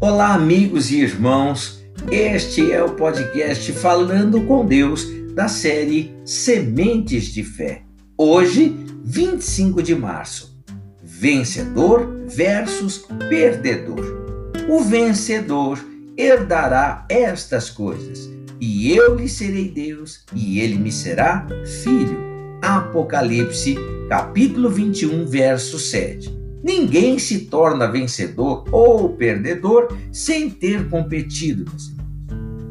Olá, amigos e irmãos. Este é o podcast Falando com Deus da série Sementes de Fé. Hoje, 25 de março. Vencedor versus perdedor. O vencedor herdará estas coisas, e eu lhe serei Deus, e ele me será filho. Apocalipse, capítulo 21, verso 7. Ninguém se torna vencedor ou perdedor sem ter competido.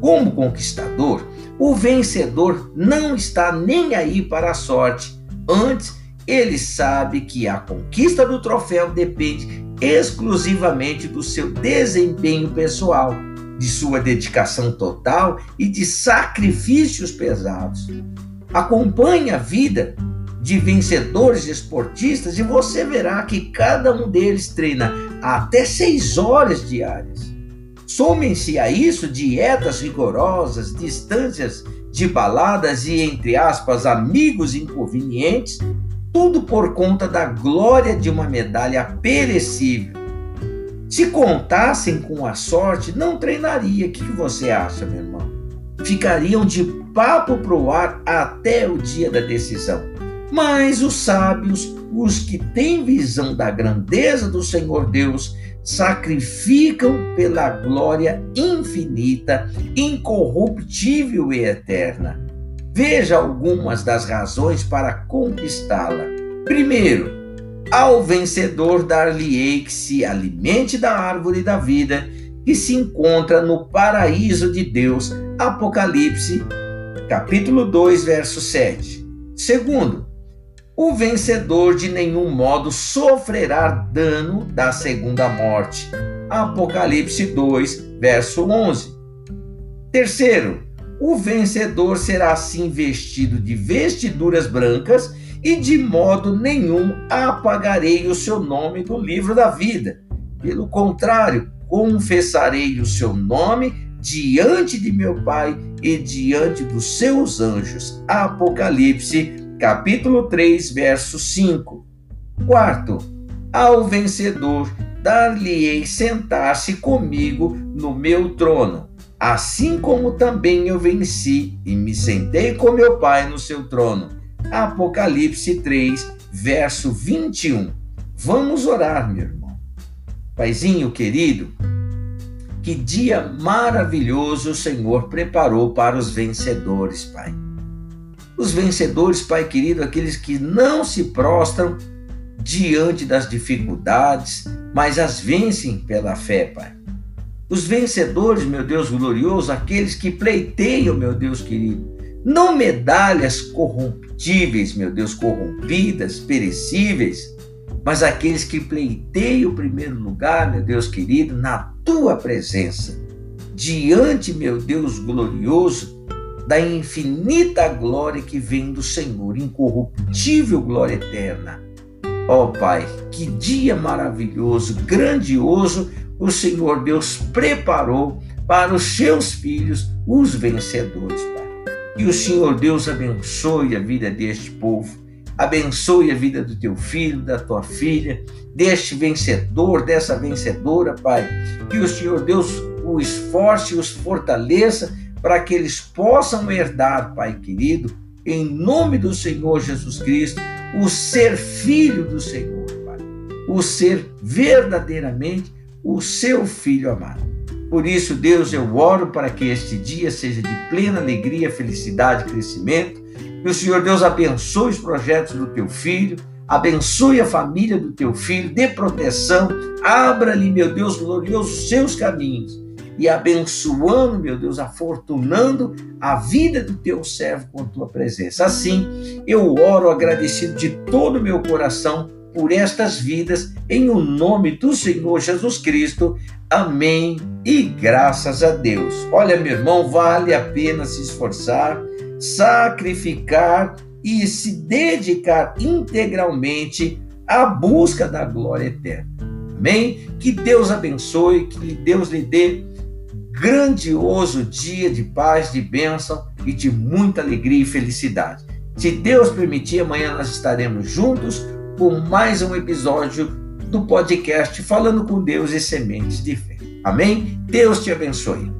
Como conquistador, o vencedor não está nem aí para a sorte. Antes, ele sabe que a conquista do troféu depende exclusivamente do seu desempenho pessoal, de sua dedicação total e de sacrifícios pesados. Acompanhe a vida de vencedores esportistas e você verá que cada um deles treina até seis horas diárias. Somem-se a isso dietas rigorosas, distâncias de baladas e, entre aspas, amigos inconvenientes, tudo por conta da glória de uma medalha perecível. Se contassem com a sorte, não treinaria. O que você acha, meu irmão? Ficariam de papo pro ar até o dia da decisão. Mas os sábios, os que têm visão da grandeza do Senhor Deus, sacrificam pela glória infinita, incorruptível e eterna. Veja algumas das razões para conquistá-la. Primeiro, ao vencedor dar-lhe-ei que se alimente da árvore da vida que se encontra no paraíso de Deus. Apocalipse, capítulo 2, verso 7. Segundo, o vencedor de nenhum modo sofrerá dano da segunda morte. Apocalipse 2, verso 11. Terceiro, o vencedor será assim vestido de vestiduras brancas e de modo nenhum apagarei o seu nome do livro da vida. Pelo contrário, confessarei o seu nome diante de meu Pai e diante dos seus anjos. Apocalipse capítulo 3, verso 5. Quarto, ao vencedor dar-lhe-ei sentar-se comigo no meu trono, assim como também eu venci e me sentei com meu Pai no seu trono. Apocalipse 3, verso 21. Vamos orar, meu irmão. Paizinho querido, que dia maravilhoso o Senhor preparou para os vencedores, Pai. Os vencedores, Pai querido, aqueles que não se prostram diante das dificuldades, mas as vencem pela fé, Pai. Os vencedores, meu Deus glorioso, aqueles que pleiteiam, meu Deus querido, não medalhas corruptíveis, meu Deus, corrompidas, perecíveis, mas aqueles que pleiteiam o primeiro lugar, meu Deus querido, na tua presença, diante, meu Deus glorioso, da infinita glória que vem do Senhor, incorruptível glória eterna. Ó oh, Pai, que dia maravilhoso, grandioso o Senhor Deus preparou para os seus filhos, os vencedores, Pai. Que o Senhor Deus abençoe a vida deste povo, abençoe a vida do teu filho, da tua filha, deste vencedor, dessa vencedora, Pai. Que o Senhor Deus o esforce e os fortaleça para que eles possam herdar, Pai querido, em nome do Senhor Jesus Cristo, o ser filho do Senhor, Pai. O ser verdadeiramente o seu filho amado. Por isso, Deus, eu oro para que este dia seja de plena alegria, felicidade e crescimento. Que o Senhor Deus abençoe os projetos do teu filho, abençoe a família do teu filho, dê proteção, abra-lhe, meu Deus glorioso, os seus caminhos e abençoando, meu Deus, afortunando a vida do teu servo com a tua presença. Assim, eu oro agradecido de todo o meu coração por estas vidas, em o nome do Senhor Jesus Cristo. Amém e graças a Deus. Olha, meu irmão, vale a pena se esforçar, sacrificar e se dedicar integralmente à busca da glória eterna. Amém? Que Deus abençoe, que Deus lhe dê grandioso dia de paz, de bênção e de muita alegria e felicidade. Se Deus permitir, amanhã nós estaremos juntos com mais um episódio do podcast Falando com Deus e Sementes de Fé. Amém? Deus te abençoe.